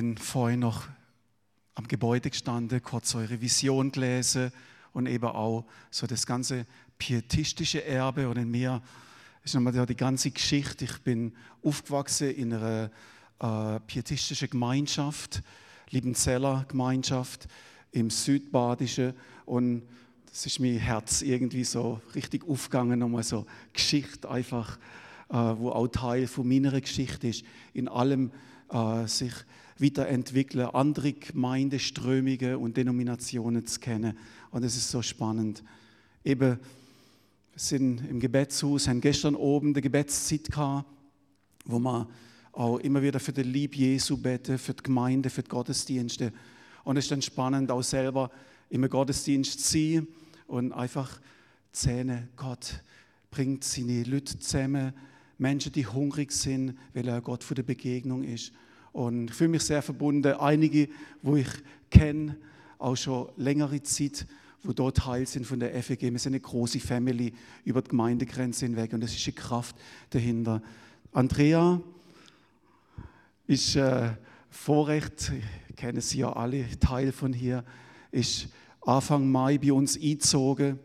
bin vorhin noch am Gebäude gestanden, kurz eure Vision gelesen und eben auch so das ganze pietistische Erbe und in mir ist nochmal die ganze Geschichte. Ich bin aufgewachsen in einer äh, pietistischen Gemeinschaft, Liebenzeller Gemeinschaft im Südbadischen und das ist mein Herz irgendwie so richtig aufgegangen, nochmal so Geschichte einfach, wo auch Teil von meiner Geschichte ist, in allem äh, sich weiterentwickeln, andere Gemeindeströmungen und Denominationen zu kennen. Und es ist so spannend. Eben, wir sind im Gebetshaus, haben gestern oben die Gebetszeit gehabt, wo wir auch immer wieder für den Lieb Jesu beten, für die Gemeinde, für die Gottesdienste. Und es ist dann spannend, auch selber im Gottesdienst zu sein und einfach Zähne, Gott bringt seine Leute zusammen, Menschen, die hungrig sind, weil er Gott für die Begegnung ist. Und ich fühle mich sehr verbunden. Einige, wo ich kenne, auch schon längere Zeit, wo dort Teil sind von der FEG. Wir sind eine große Family über die Gemeindegrenze hinweg und es ist eine Kraft dahinter. Andrea ist äh, Vorrecht, kennen Sie ja alle, Teil von hier, ist Anfang Mai bei uns eingezogen,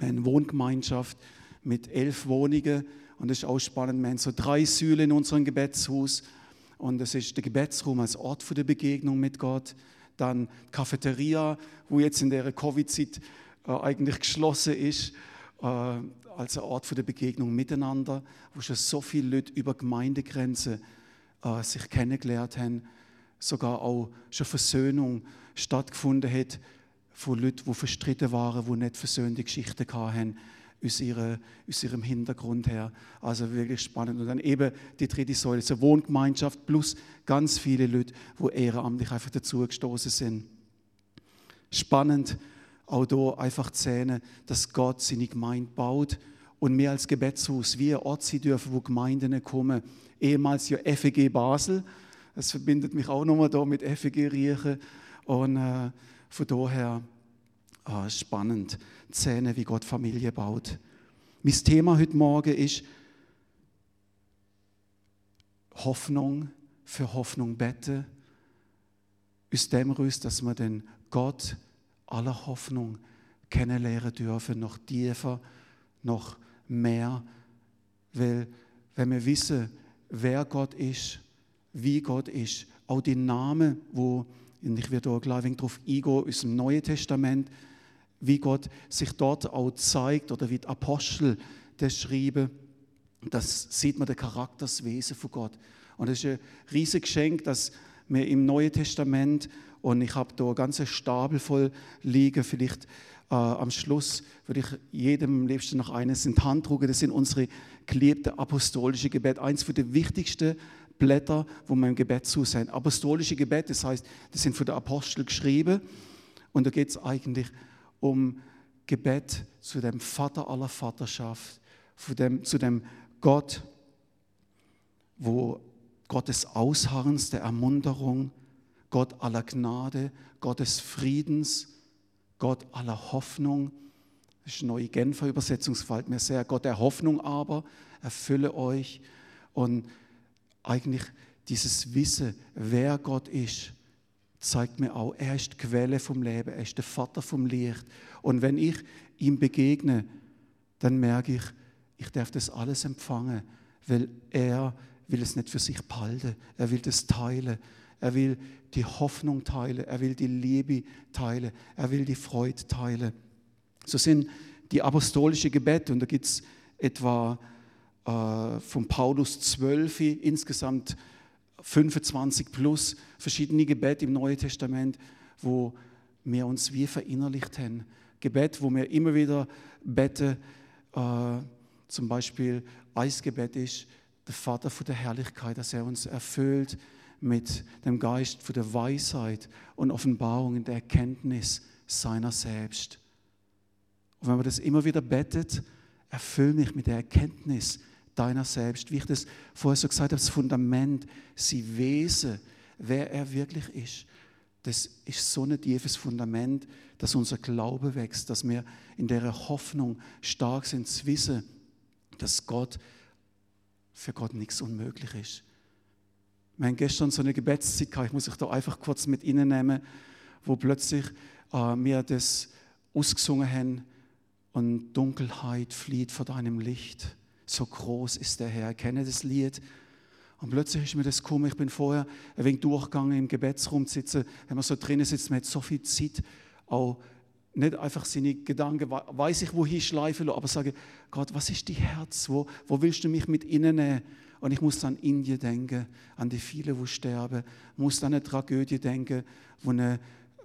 eine Wohngemeinschaft mit elf Wohnungen und das ist auch spannend. Wir haben so drei Säulen in unserem Gebetshaus und das ist der Gebetsraum als Ort für die Begegnung mit Gott. Dann Cafeteria, wo jetzt in der Covid-Zeit äh, eigentlich geschlossen ist, äh, als Ort für die Begegnung miteinander, wo schon so viele Leute über Gemeindegrenzen äh, sich kennengelernt haben, sogar auch schon Versöhnung stattgefunden hat von Leuten, die verstritten waren, die nicht versöhnte Geschichten hatten aus, ihrer, aus ihrem Hintergrund her. Also wirklich spannend. Und dann eben die dritte Säule, so Wohngemeinschaft plus ganz viele Leute, die ehrenamtlich einfach dazugestoßen sind. Spannend, auch hier einfach zu sehen, dass Gott seine Gemeinde baut und wir als Gebetshaus, ein Ort sein dürfen, wo Gemeinden kommen. Ehemals ja FEG Basel, das verbindet mich auch nochmal da mit FEG Riechen und äh, von daher äh, spannend sehen, wie Gott Familie baut. Mein Thema heute Morgen ist Hoffnung für Hoffnung beten. Aus dem Rüst, dass wir den Gott aller Hoffnung kennenlernen dürfen, noch tiefer, noch mehr. Weil, wenn wir wissen, wer Gott ist, wie Gott ist, auch die Namen, wo, und ich werde auch gleich darauf eingehen, aus dem Neuen Testament, wie Gott sich dort auch zeigt oder wie die Apostel das schrieben, das sieht man der Charakter, das Wesen von Gott. Und es ist ein riesiges Geschenk, dass wir im Neuen Testament, und ich habe da ganzen Stapel voll liegen, vielleicht äh, am Schluss würde ich jedem liebsten noch eines in die Hand drucken, das sind unsere geliebten apostolischen Gebet, eins von den wichtigsten Blätter, wo man im Gebet zu sein. Apostolische Gebet, das heißt, das sind von den Aposteln geschrieben und da geht es eigentlich um Gebet zu dem Vater aller Vaterschaft, zu dem, zu dem Gott, wo Gottes Ausharrens, der Ermunterung, Gott aller Gnade, Gottes Friedens, Gott aller Hoffnung. Das ist eine neue Genfer Übersetzung, gefällt mir sehr. Gott der Hoffnung aber, erfülle euch. Und eigentlich dieses Wissen, wer Gott ist, zeigt mir auch, er ist die Quelle vom Leben, er ist der Vater vom Licht. Und wenn ich ihm begegne, dann merke ich, ich darf das alles empfangen, weil er will es nicht für sich behalten, er will das teilen, er will die Hoffnung teilen, er will die Liebe teilen, er will die Freude teilen. So sind die apostolischen Gebete, und da gibt es etwa äh, von Paulus 12 insgesamt 25 plus verschiedene Gebete im Neuen Testament, wo wir uns wie verinnerlicht haben. Gebet, wo wir immer wieder beten, äh, zum Beispiel Eisgebet ist, der Vater von der Herrlichkeit, dass er uns erfüllt mit dem Geist von der Weisheit und Offenbarung in der Erkenntnis seiner selbst. Und wenn man das immer wieder betet, erfüll mich mit der Erkenntnis deiner selbst. Wie ich das vorher so gesagt habe, das Fundament, sie Wesen, wer er wirklich ist. Das ist so ein tiefes Fundament, dass unser Glaube wächst, dass wir in der Hoffnung stark sind, zu wissen, dass Gott, für Gott nichts unmöglich ist. Wir haben gestern so eine Gebetszeit gehabt, ich muss euch da einfach kurz mit Ihnen nehmen, wo plötzlich äh, wir das ausgesungen haben und Dunkelheit flieht vor deinem Licht. So groß ist der Herr. Ich kenne das Lied. Und plötzlich ist mir das gekommen, ich bin vorher ein wenig durchgegangen im Gebetsraum sitzen, wenn man so drinnen sitzt, man hat so viel Zeit, auch nicht einfach seine Gedanken, weiß ich, wohin schleifen, aber sage, Gott, was ist dein Herz? Wo, wo willst du mich mit innen? Und ich muss an Indien denken, an die vielen, die sterben. Ich muss an eine Tragödie denken, wo ein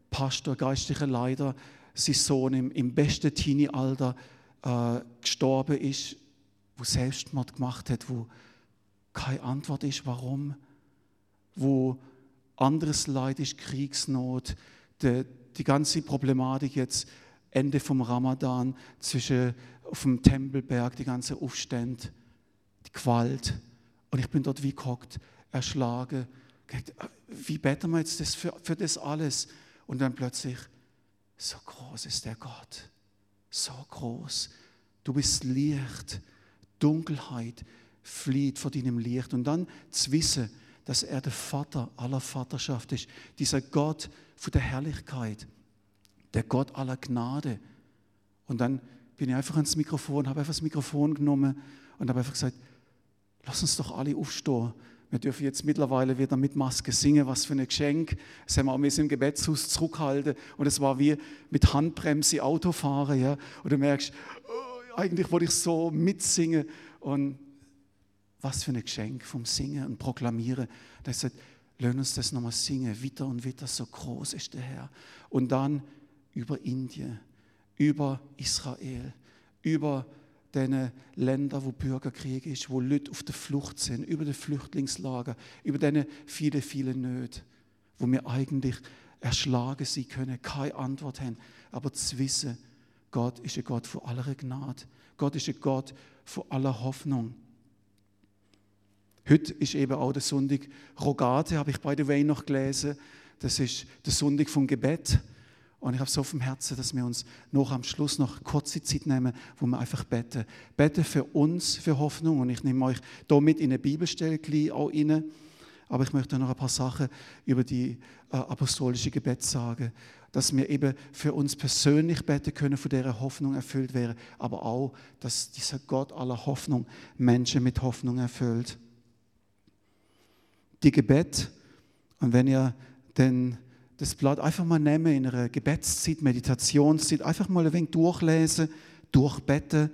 Pastor, geistlicher Leiter, sein Sohn im, im besten Teenie-Alter äh, gestorben ist, wo Selbstmord gemacht hat, wo keine Antwort ist, warum, wo anderes Leid ist, Kriegsnot, die, die ganze Problematik jetzt Ende vom Ramadan zwischen auf dem Tempelberg, die ganze Aufstände, die Gewalt. Und ich bin dort wie gehockt, erschlagen. Wie beten wir jetzt das für, für das alles? Und dann plötzlich, so groß ist der Gott, so groß. Du bist Licht, Dunkelheit flieht vor deinem Licht. Und dann zu wissen, dass er der Vater aller Vaterschaft ist, dieser Gott von der Herrlichkeit, der Gott aller Gnade. Und dann bin ich einfach ans Mikrofon, habe einfach das Mikrofon genommen und habe einfach gesagt, lass uns doch alle aufstehen. Wir dürfen jetzt mittlerweile wieder mit Maske singen, was für ein Geschenk. Das haben wir auch ein bisschen im Gebetshaus zurückhalten. Und es war wie mit Handbremse Autofahren. Ja? Und du merkst, oh, eigentlich wollte ich so mitsingen. Und was für ein Geschenk vom Singen und Proklamieren. Da sagt, lass uns das nochmal singen, wieder und wieder, so groß ist der Herr. Und dann über Indien, über Israel, über diese Länder, wo Bürgerkrieg ist, wo Leute auf der Flucht sind, über die Flüchtlingslager, über diese viele, viele Nöte, wo wir eigentlich erschlagen sie können, keine Antwort haben, aber zu wissen, Gott ist ein Gott von aller Gnade. Gott ist ein Gott von aller Hoffnung. Heute ist eben auch der Sonntag Rogate, habe ich bei the way noch gelesen. Das ist der Sonntag vom Gebet. Und ich habe so auf dem Herzen, dass wir uns noch am Schluss noch kurze Zeit nehmen, wo wir einfach beten. Beten für uns, für Hoffnung. Und ich nehme euch da mit in eine Bibelstelle auch rein. Aber ich möchte noch ein paar Sachen über die äh, apostolische Gebet sagen. Dass wir eben für uns persönlich beten können, von der Hoffnung erfüllt wäre. Aber auch, dass dieser Gott aller Hoffnung Menschen mit Hoffnung erfüllt die Gebet. Und wenn ihr denn das Blatt einfach mal nehmen in einer Gebetszeit, Meditationszeit, einfach mal ein wenig durchlesen, durchbeten.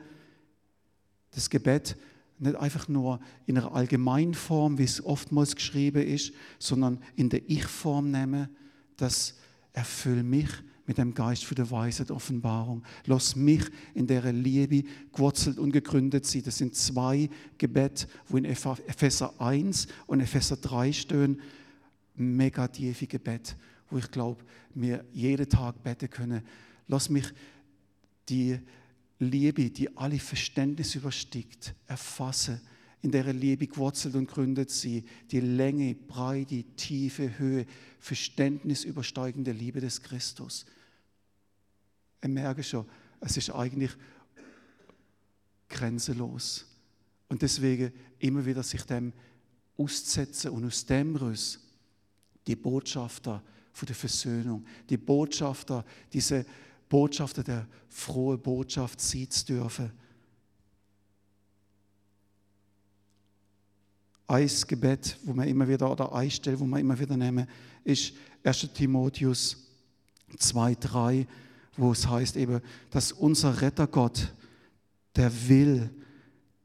Das Gebet nicht einfach nur in einer Allgemeinform, wie es oftmals geschrieben ist, sondern in der Ich-Form nehmen, das erfüllt mich mit dem Geist für die Weisheit Offenbarung. Lass mich in der Liebe gewurzelt und gegründet sein. Das sind zwei Gebete, wo in Epheser 1 und Epheser 3 stehen. Mega tiefe Gebet, wo ich glaube, wir jeden Tag beten können. Lass mich die Liebe, die alle Verständnis übersteigt, erfassen in der Liebe gewurzelt und gründet sie die Länge, Breite, Tiefe, Höhe, Verständnis übersteigende Liebe des Christus. Ich merke schon, es ist eigentlich grenzenlos. Und deswegen immer wieder sich dem auszusetzen und aus dem Rüss die Botschafter von der Versöhnung, die Botschafter, diese Botschafter der frohen Botschaft sein zu dürfen ein Gebet, wo man immer wieder, oder ein Stelle, wo man immer wieder nehmen, ist 1. Timotheus 2,3, wo es heißt eben, dass unser Rettergott, der will,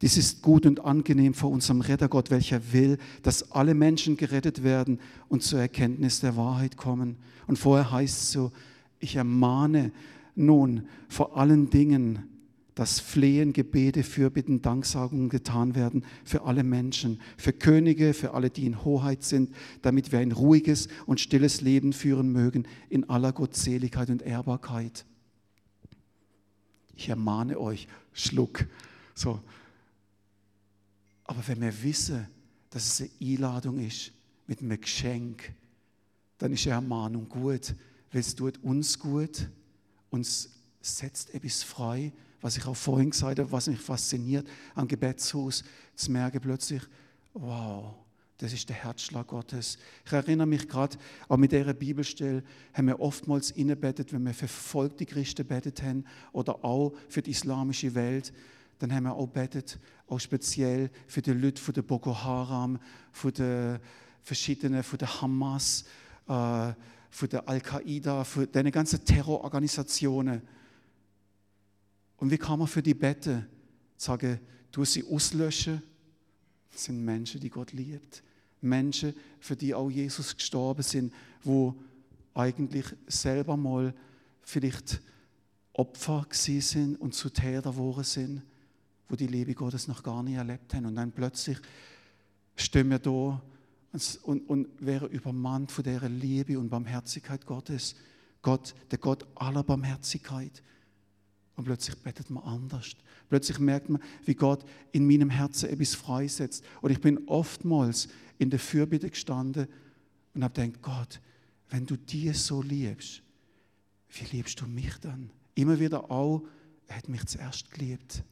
dies ist gut und angenehm vor unserem Rettergott, welcher will, dass alle Menschen gerettet werden und zur Erkenntnis der Wahrheit kommen. Und vorher heißt es so, ich ermahne nun vor allen Dingen, dass Flehen, Gebete, Fürbitten, Danksagungen getan werden für alle Menschen, für Könige, für alle, die in Hoheit sind, damit wir ein ruhiges und stilles Leben führen mögen in aller Gottseligkeit und Ehrbarkeit. Ich ermahne euch, Schluck. So. Aber wenn wir wissen, dass es eine Einladung ist mit einem Geschenk, dann ist eine Ermahnung gut, weil es tut uns gut, uns setzt etwas frei, was ich auch vorhin gesagt habe, was mich fasziniert am Gebetshaus, zu merken plötzlich, wow, Das ist der Herzschlag Gottes. Ich erinnere mich gerade, auch mit dieser Bibelstelle haben wir oftmals innebettet, wenn wir für verfolgte Christen betet haben oder auch für die islamische Welt, dann haben wir auch betet, auch speziell für die Leute von der Boko Haram, von den verschiedenen, von der Hamas, äh, von der Al-Qaida, von den ganzen Terrororganisationen. Und wie kann man für die beten? Sagen, du sie auslöschen. Das sind Menschen, die Gott liebt. Menschen, für die auch Jesus gestorben sind, wo eigentlich selber mal vielleicht Opfer sind und zu Täter geworden sind, wo die Liebe Gottes noch gar nicht erlebt haben. Und dann plötzlich stehen wir da und, und, und wären übermannt von der Liebe und Barmherzigkeit Gottes. Gott, der Gott aller Barmherzigkeit. Und plötzlich betet man anders. Plötzlich merkt man, wie Gott in meinem Herzen etwas freisetzt. Und ich bin oftmals in der Fürbitte gestanden und habe gedacht, Gott, wenn du dir so liebst, wie liebst du mich dann? Immer wieder auch, er hat mich zuerst geliebt,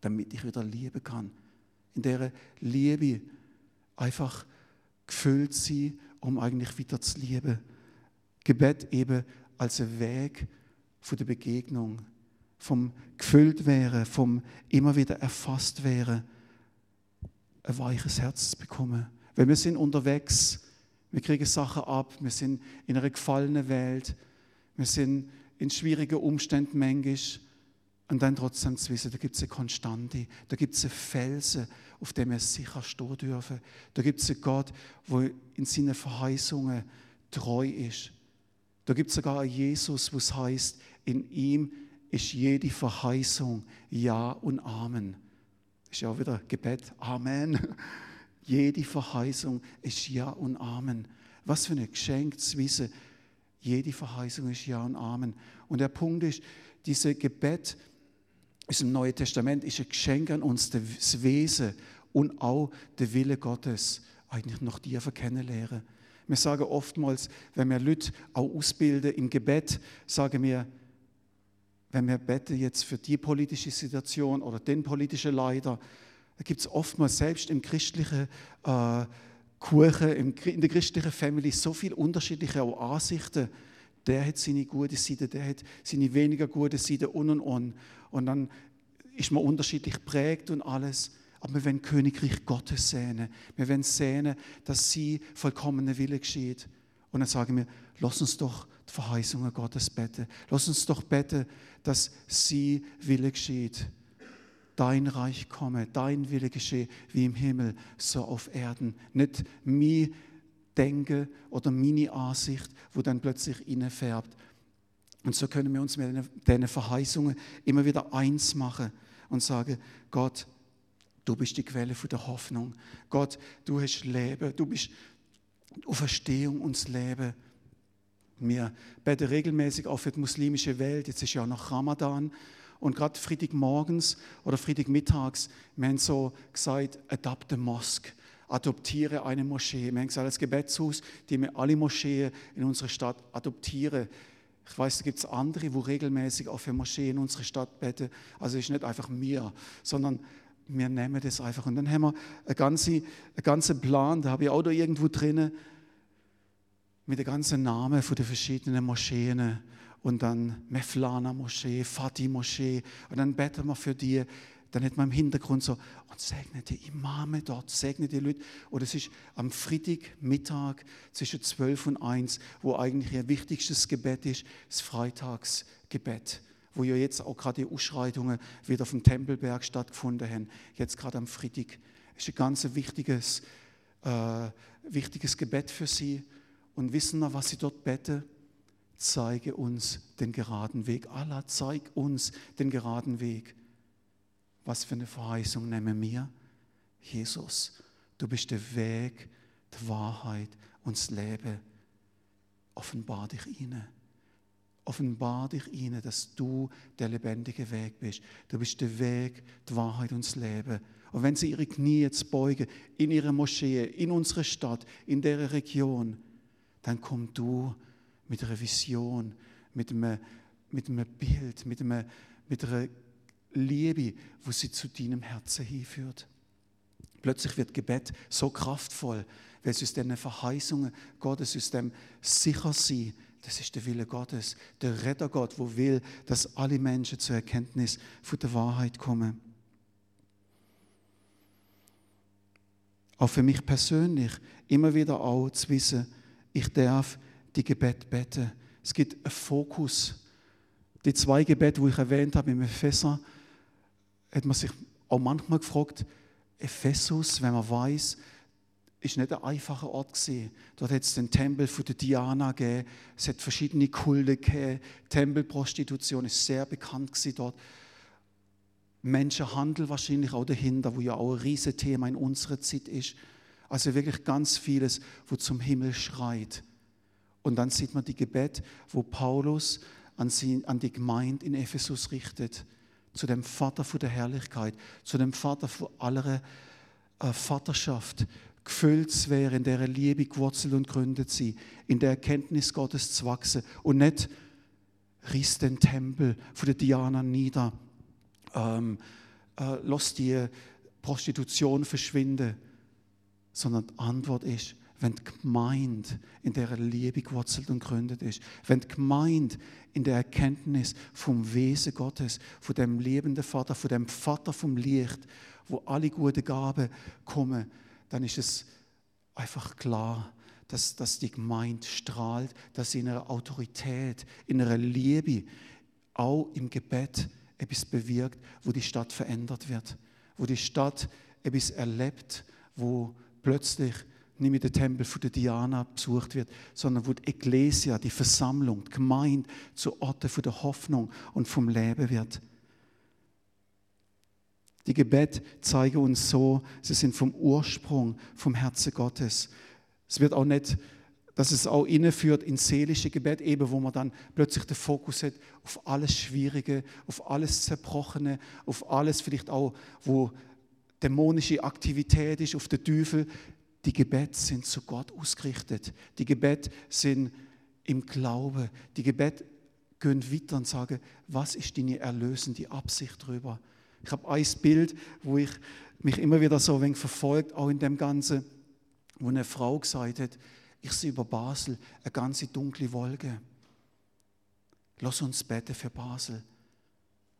damit ich wieder lieben kann. In der Liebe einfach gefüllt sein, um eigentlich wieder zu lieben. Gebet eben als ein Weg von der Begegnung, vom gefüllt werden, vom immer wieder erfasst werden ein weiches Herz zu bekommen. Weil wir sind unterwegs, wir kriegen Sachen ab, wir sind in einer gefallenen Welt, wir sind in schwierigen Umständen manchmal. Und dann trotzdem zu wissen, da gibt es eine Konstante, da gibt es einen Felsen, auf dem wir sicher stehen dürfen. Da gibt es einen Gott, der in seinen Verheißungen treu ist. Da gibt es sogar einen Jesus, wo es heißt, in ihm ist jede Verheißung Ja und Amen ist ja auch wieder Gebet. Amen. Jede Verheißung ist Ja und Amen. Was für ein Geschenk zu wissen. Jede Verheißung ist Ja und Amen. Und der Punkt ist, dieses Gebet ist im Neuen Testament ist ein Geschenk an uns, das Wesen und auch der Wille Gottes eigentlich noch tiefer kennenlernen. Wir sagen oftmals, wenn wir Leute auch ausbilden im Gebet, sagen wir, wenn wir beten jetzt für die politische Situation oder den politischen Leiter, da gibt es oftmals selbst im christlichen äh, Kuchen, im, in der christlichen Family so viele unterschiedliche Ansichten. Der hat seine gute Seite, der hat seine weniger gute Seite und und und. Und dann ist man unterschiedlich prägt und alles. Aber wir wollen Königreich Gottes sehen. Wir wollen sehen, dass sie vollkommene Wille geschieht. Und dann sagen wir, lass uns doch die Verheißungen Gottes beten. Lass uns doch beten, dass sie Wille geschieht. Dein Reich komme, dein Wille geschehe, wie im Himmel, so auf Erden. Nicht mir Denken oder meine Ansicht, wo dann plötzlich färbt. Und so können wir uns mit diesen Verheißungen immer wieder eins machen und sagen, Gott, du bist die Quelle der Hoffnung. Gott, du hast Leben, du bist Auferstehung und Leben. Wir beten regelmäßig auch für die muslimische Welt. Jetzt ist ja noch Ramadan. Und gerade Freitagmorgens oder Freitagmittags, wir haben so gesagt, adopt a mosque, adoptiere eine Moschee. Wir haben gesagt, als Gebetshaus, die wir alle Moscheen in unserer Stadt adoptieren. Ich weiß, da gibt es andere, wo regelmäßig auch für Moscheen in unserer Stadt beten. Also es ist nicht einfach mir, sondern wir nehmen das einfach. Und dann haben wir einen ganzen, einen ganzen Plan, da habe ich auch da irgendwo drinnen, mit den ganzen Namen von den verschiedenen Moscheen und dann Meflana Moschee, Fatih Moschee und dann beten wir für die. Dann hat man im Hintergrund so, und segne die Imame dort, segne die Leute. Und es ist am Freitagmittag zwischen 12 und 1, wo eigentlich ihr wichtigstes Gebet ist, das Freitagsgebet wo ja jetzt auch gerade die Ausschreitungen wieder auf dem Tempelberg stattgefunden haben, jetzt gerade am Freitag. Das ist ein ganz wichtiges, äh, wichtiges Gebet für sie. Und wissen wir, was sie dort beten? Zeige uns den geraden Weg. Allah, zeig uns den geraden Weg. Was für eine Verheißung nehmen wir? Jesus, du bist der Weg, die Wahrheit und das Leben. Offenbar dich ihnen. Offenbar dich ihnen, dass du der lebendige Weg bist. Du bist der Weg, die Wahrheit und das Leben. Und wenn sie ihre Knie jetzt beugen, in ihre Moschee, in unsere Stadt, in der Region, dann komm du mit einer Vision, mit einem, mit einem Bild, mit, einem, mit einer Liebe, wo sie zu deinem Herzen hinführt. Plötzlich wird Gebet so kraftvoll, weil es aus diesen Verheißungen Gottes, aus dem Sichersein, das ist der Wille Gottes, der Retter Gott, wo will, dass alle Menschen zur Erkenntnis von der Wahrheit kommen. Auch für mich persönlich immer wieder auch zu wissen, ich darf die Gebet beten. Es gibt einen Fokus. Die zwei Gebete, die ich erwähnt habe im Epheser, hat man sich auch manchmal gefragt, Ephesus, wenn man weiß, ist nicht ein einfacher Ort gewesen. Dort hat es den Tempel von der Diana gegeben, es hat verschiedene Kulte gegeben, Tempelprostitution ist sehr bekannt gewesen dort. Menschenhandel wahrscheinlich auch dahinter, wo ja auch ein riesiges Thema in unserer Zeit ist. Also wirklich ganz vieles, wo zum Himmel schreit. Und dann sieht man die Gebet, wo Paulus an, sie, an die Gemeinde in Ephesus richtet. Zu dem Vater von der Herrlichkeit, zu dem Vater von aller äh, Vaterschaft, gefüllt zu werden, in der Liebe gewurzelt und gründet sie, in der Erkenntnis Gottes zu wachsen. Und nicht riss den Tempel von der Diana nieder, ähm, äh, lass die Prostitution verschwinden, sondern die Antwort ist, wenn die Gemeinde in der Liebe gewurzelt und gründet ist, wenn die Gemeinde in der Erkenntnis vom Wesen Gottes, von dem lebenden Vater, von dem Vater vom Licht, wo alle guten Gaben kommen, dann ist es einfach klar, dass, dass die Gemeinde strahlt, dass sie in ihrer Autorität, in ihrer Liebe, auch im Gebet etwas bewirkt, wo die Stadt verändert wird, wo die Stadt etwas erlebt, wo plötzlich nicht mehr der Tempel von der Diana besucht wird, sondern wo die Ecclesia, die Versammlung, die Gemeinde zu Orten von der Hoffnung und vom Leben wird. Die Gebet zeigen uns so, sie sind vom Ursprung, vom Herzen Gottes. Es wird auch nicht, dass es auch inneführt in seelische Gebet, eben wo man dann plötzlich den Fokus hat auf alles Schwierige, auf alles Zerbrochene, auf alles vielleicht auch, wo dämonische Aktivität ist, auf den Teufel. Die Gebete sind zu Gott ausgerichtet. Die Gebete sind im Glauben. Die Gebete gehen weiter und sagen, was ist deine erlösende Absicht darüber? Ich habe ein Bild, wo ich mich immer wieder so ein wenig verfolgt, auch in dem Ganzen, wo eine Frau gesagt hat, ich sehe über Basel eine ganze dunkle Wolke. Lass uns beten für Basel.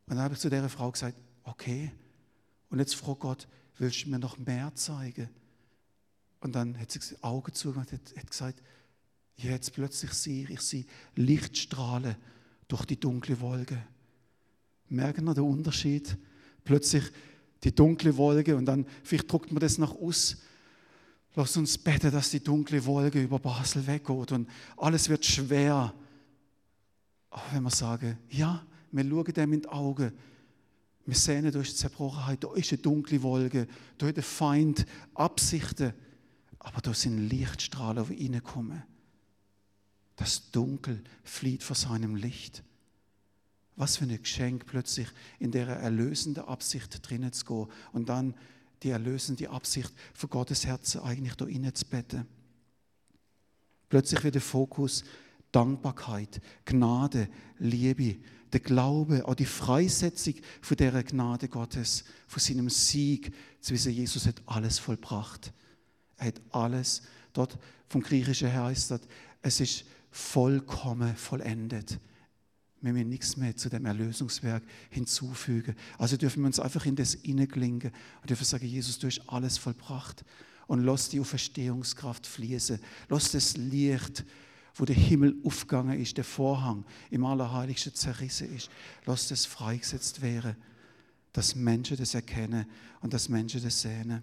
Und dann habe ich zu der Frau gesagt, okay. Und jetzt fragt Gott, willst du mir noch mehr zeigen? Und dann hat sie die Augen zugemacht und hat gesagt, jetzt plötzlich sehe ich, sehe Lichtstrahlen durch die dunkle Wolke. Merken wir den Unterschied? Plötzlich die dunkle Wolke und dann, vielleicht druckt man das nach aus. Lass uns beten, dass die dunkle Wolke über Basel weggeht und alles wird schwer. Aber wenn wir sagen, ja, wir schauen dem in die Augen, wir sehen durch die Zerbrochenheit, da ist eine dunkle Wolke, da hat der Feind Absichten, aber da sind Lichtstrahlen, die reinkommen. Das Dunkel flieht vor seinem Licht. Was für ein Geschenk, plötzlich in der erlösenden Absicht drinnen zu gehen und dann die erlösende Absicht von Gottes Herzen eigentlich da innen zu beten. Plötzlich wird der Fokus Dankbarkeit, Gnade, Liebe, der Glaube, auch die Freisetzung von der Gnade Gottes, von seinem Sieg zu wissen, Jesus hat alles vollbracht. Er hat alles, dort vom Griechischen her heißt das, es ist vollkommen vollendet wir müssen nichts mehr zu dem Erlösungswerk hinzufügen. Also dürfen wir uns einfach in das hineinklingen und dürfen sagen, Jesus, du hast alles vollbracht. Und lass die Auferstehungskraft fließen. Lass das Licht, wo der Himmel aufgegangen ist, der Vorhang im Allerheiligsten zerrissen ist. Lass das freigesetzt werden, dass Menschen das erkennen und dass Menschen das sehen.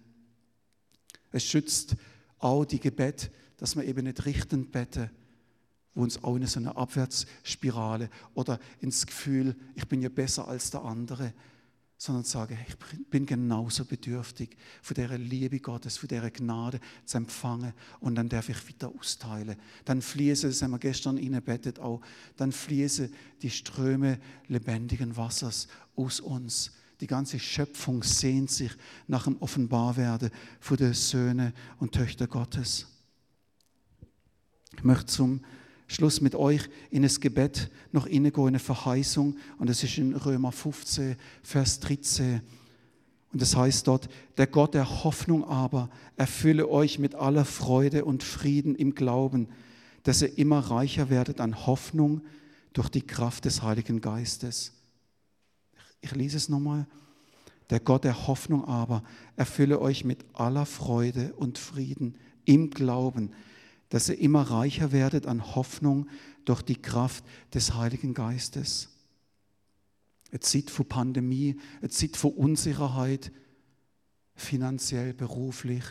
Es schützt auch die Gebet, dass wir eben nicht richtend beten, wo uns auch in so eine Abwärtsspirale oder ins Gefühl, ich bin ja besser als der andere, sondern sage, ich bin genauso bedürftig von der Liebe Gottes, von der Gnade zu empfangen und dann darf ich wieder austeilen. Dann fließen, das haben wir gestern inbettet auch, dann fließen die Ströme lebendigen Wassers aus uns. Die ganze Schöpfung sehnt sich nach dem Offenbarwerden von den Söhne und Töchter Gottes. Ich möchte zum Schluss mit euch in das Gebet noch hineingehen, eine Verheißung. Und das ist in Römer 15, Vers 13. Und es das heißt dort, der Gott der Hoffnung aber erfülle euch mit aller Freude und Frieden im Glauben, dass ihr immer reicher werdet an Hoffnung durch die Kraft des Heiligen Geistes. Ich lese es nochmal. Der Gott der Hoffnung aber erfülle euch mit aller Freude und Frieden im Glauben, dass ihr immer reicher werdet an Hoffnung durch die Kraft des Heiligen Geistes. Eine Zeit von Pandemie, eine Zeit von Unsicherheit, finanziell, beruflich,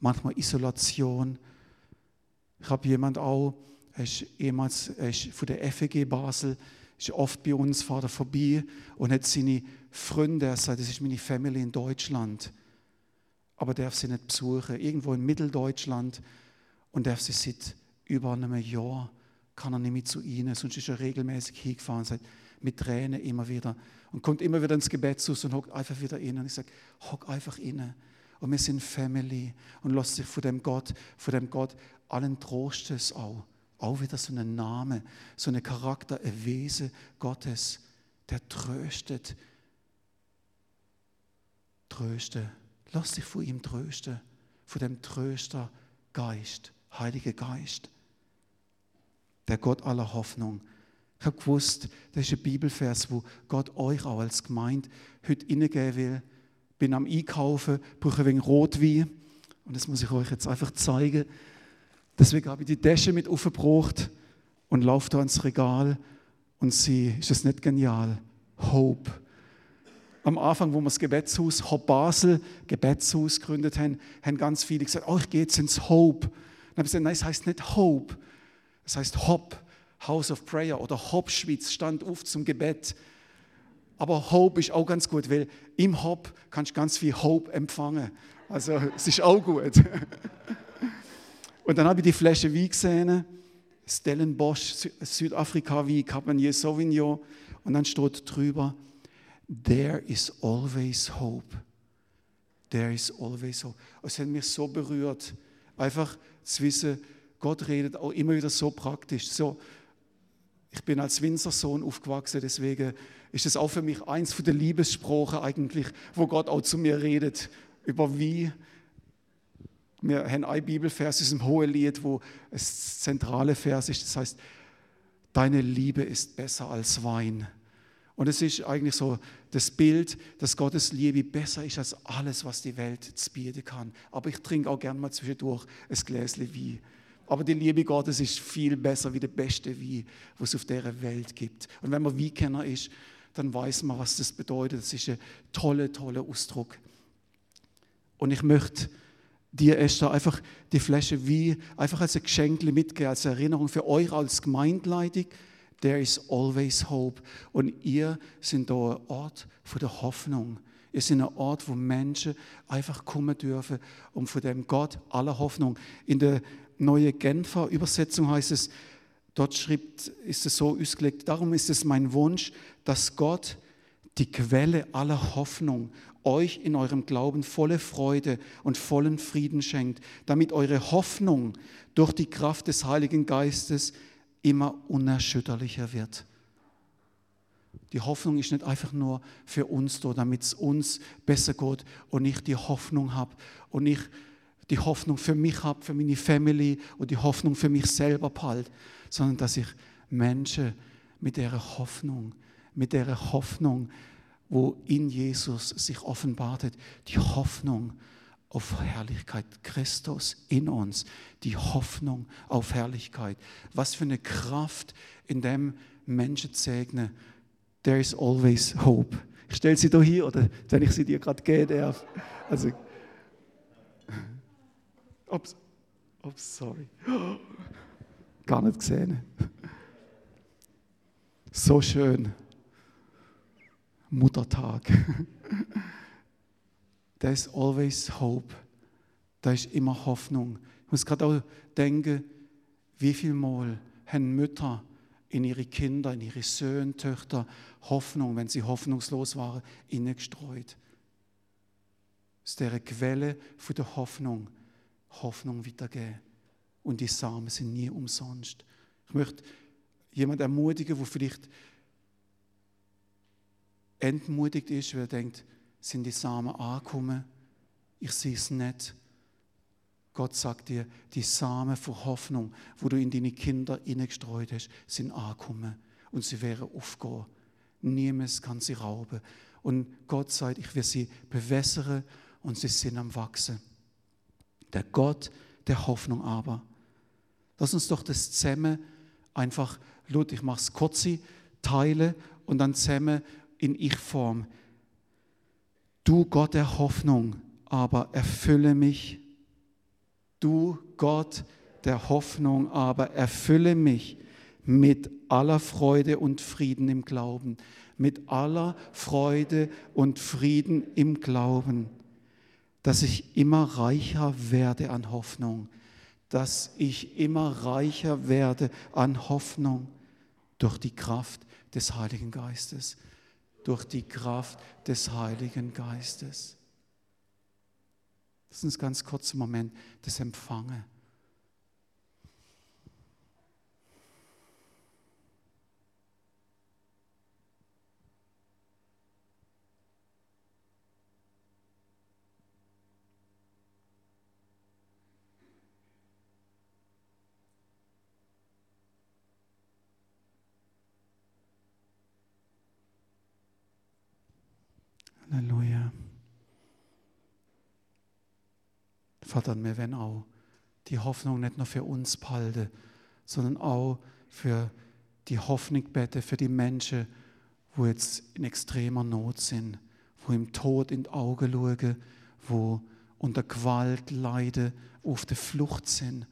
manchmal Isolation. Ich habe jemand auch, er ist ehemals er ist von der FEG Basel, ist oft bei uns, fährt er vorbei und hat seine Freunde, er sagt, das ist meine Family in Deutschland, aber darf sie nicht besuchen, irgendwo in Mitteldeutschland und darf sie seit über einem Jahr, kann er nicht mehr zu ihnen, sonst ist er regelmäßig hingefahren, sagt, mit Tränen immer wieder und kommt immer wieder ins Gebetshaus und hockt einfach wieder innen. Und ich sage, hock einfach innen. Und wir sind Family und lass sich von dem Gott, von dem Gott allen Trostes auch, auch wieder so einen Name, so eine Charakter, ein Wesen Gottes, der tröstet. Tröste. Lass dich von ihm trösten, von dem Tröster Geist, Heiliger Geist, der Gott aller Hoffnung. Ich habe gewusst, das ist ein Bibelvers, wo Gott euch auch als Gemeinde heute hineingeben will. Bin am Einkaufen, brauche ein wenig Rotwein. Und das muss ich euch jetzt einfach zeigen. Deswegen habe ich die Tasche mit aufgebracht und laufe da ans Regal und sehe, ist das nicht genial? Hope. Am Anfang, wo wir das Gebetshaus Hop Basel, Gebetshaus gegründet haben, haben ganz viele gesagt, oh, ich gehe jetzt ins Hope. Dann habe ich gesagt, nein, es heißt nicht Hope, es heißt Hop. House of Prayer oder Hop Schweiz, stand auf zum Gebet. Aber Hope ist auch ganz gut, weil im Hop kannst du ganz viel Hope empfangen. Also es ist auch gut. Und dann habe ich die Flasche Wein gesehen, Stellenbosch, Südafrika Wein, Cabernet Sauvignon. Und dann steht drüber, There is always hope. There is always hope. Es hat mich so berührt, einfach zu wissen, Gott redet auch immer wieder so praktisch, so ich bin als Winzersohn aufgewachsen, deswegen ist es auch für mich eins von der Liebessprache eigentlich, wo Gott auch zu mir redet, über wie. Wir haben ein Bibelvers aus dem Hohelied, wo es zentrale Vers ist, das heißt, deine Liebe ist besser als Wein. Und es ist eigentlich so das Bild, dass Gottes Liebe besser ist als alles, was die Welt bieten kann. Aber ich trinke auch gerne mal zwischendurch ein Gläschen Wein. Aber die Liebe Gottes ist viel besser wie der beste Wein, was es auf dieser Welt gibt. Und wenn man Weinkenner ist, dann weiß man, was das bedeutet. Das ist ein toller, toller Ausdruck. Und ich möchte dir, Esther, einfach die Flasche Wein einfach als ein Geschenk mitgeben, als Erinnerung für euch als Gemeindeleitung. There is always hope. Und ihr sind da ein Ort von der Hoffnung. Ihr seid ein Ort, wo Menschen einfach kommen dürfen, um von dem Gott aller Hoffnung in der neue Genfer Übersetzung heißt es, dort schreibt, ist es so ausgelegt, darum ist es mein Wunsch, dass Gott die Quelle aller Hoffnung euch in eurem Glauben volle Freude und vollen Frieden schenkt, damit eure Hoffnung durch die Kraft des Heiligen Geistes immer unerschütterlicher wird. Die Hoffnung ist nicht einfach nur für uns da, damit es uns besser geht und ich die Hoffnung habe und ich die Hoffnung für mich habe, für meine Family und die Hoffnung für mich selber behalte, sondern dass ich Menschen mit der Hoffnung, mit der Hoffnung, wo in Jesus sich offenbart hat, die Hoffnung auf Herrlichkeit. Christus in uns, die Hoffnung auf Herrlichkeit. Was für eine Kraft in dem Menschen segne. There is always hope. Ich stelle sie da hier, oder wenn ich sie dir gerade geben darf. Also, Ups, ups, sorry. Gar nicht gesehen. So schön. Muttertag. Da ist always hope. Da ist immer Hoffnung. Ich muss gerade auch denken, wie viel Mal haben Mütter in ihre Kinder, in ihre Söhne, Töchter Hoffnung, wenn sie hoffnungslos waren, ihnen gestreut. Aus der Quelle von der Hoffnung Hoffnung weitergeben. Und die Samen sind nie umsonst. Ich möchte jemanden ermutigen, der vielleicht entmutigt ist, weil er denkt, Sind die Samen angekommen? Ich sehe es nicht. Gott sagt dir, die Samen von Hoffnung, wo du in deine Kinder hineingestreut hast, sind angekommen und sie werden aufgehen. Niemand kann sie rauben. Und Gott sagt, ich will sie bewässern und sie sind am Wachsen. Der Gott der Hoffnung aber. Lass uns doch das zusammen einfach, Lud, ich mache es kurz, teile und dann zusammen in Ich-Form. Du Gott der Hoffnung, aber erfülle mich. Du Gott der Hoffnung, aber erfülle mich mit aller Freude und Frieden im Glauben, mit aller Freude und Frieden im Glauben, dass ich immer reicher werde an Hoffnung, dass ich immer reicher werde an Hoffnung. Durch die Kraft des Heiligen Geistes, durch die Kraft des Heiligen Geistes. Lass uns ganz kurz einen Moment das empfangen. Halleluja. Vater, wir werden auch die Hoffnung nicht nur für uns behalten, sondern auch für die Hoffnung beten, für die Menschen, wo jetzt in extremer Not sind, wo im Tod in die Augen schauen, wo unter Gewalt leiden, auf der Flucht sind,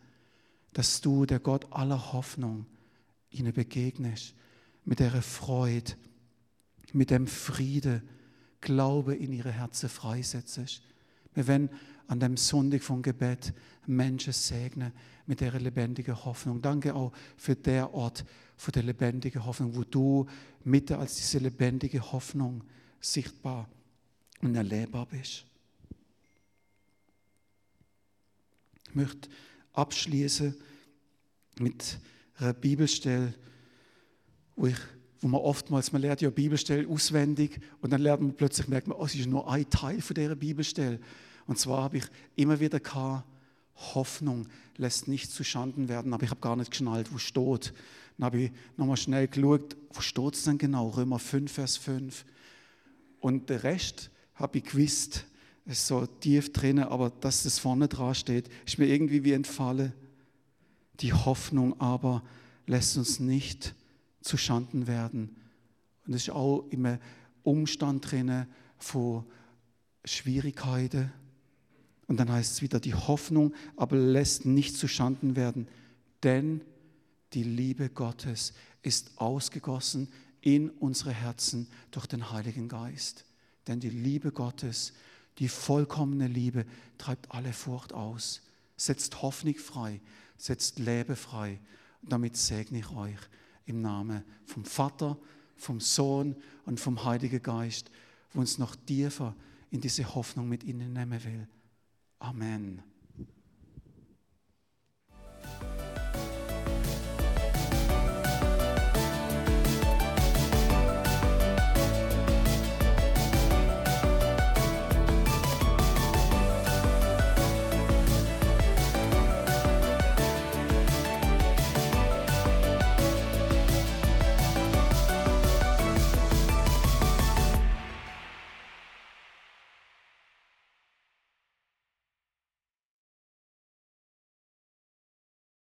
dass du, der Gott aller Hoffnung, ihnen begegnest, mit der Freude, mit dem Friede, Glaube in ihre Herzen freisetzt. Wir werden an dem Sonntag vom Gebet Menschen segnen mit der lebendigen Hoffnung. Danke auch für der Ort für die lebendige Hoffnung, wo du Mitte als diese lebendige Hoffnung sichtbar und erlebbar bist. Ich möchte abschließen mit einer Bibelstelle, wo ich wo man oftmals, man lernt ja Bibelstellen auswendig und dann lernt man plötzlich, merkt man, oh, es ist nur ein Teil von dieser Bibelstelle. Und zwar habe ich immer wieder gehabt, Hoffnung lässt nicht zu Schanden werden, aber ich habe gar nicht geschnallt, wo steht. Dann habe ich nochmal schnell geschaut, wo steht es denn genau? Römer 5, Vers 5. Und der Rest habe ich gewusst, es ist so tief drin, aber dass das vorne dran steht, ist mir irgendwie wie entfallen. Die Hoffnung aber lässt uns nicht zu Schanden werden. Und es ist auch immer Umstand drin von Schwierigkeiten. Und dann heißt es wieder, die Hoffnung aber lässt nicht zu Schanden werden, denn die Liebe Gottes ist ausgegossen in unsere Herzen durch den Heiligen Geist. Denn die Liebe Gottes, die vollkommene Liebe, treibt alle Furcht aus, setzt Hoffnung frei, setzt Leben frei. Und damit segne ich euch im Namen vom Vater, vom Sohn und vom Heiligen Geist, wo uns noch tiefer in diese Hoffnung mit ihnen nehmen will. Amen.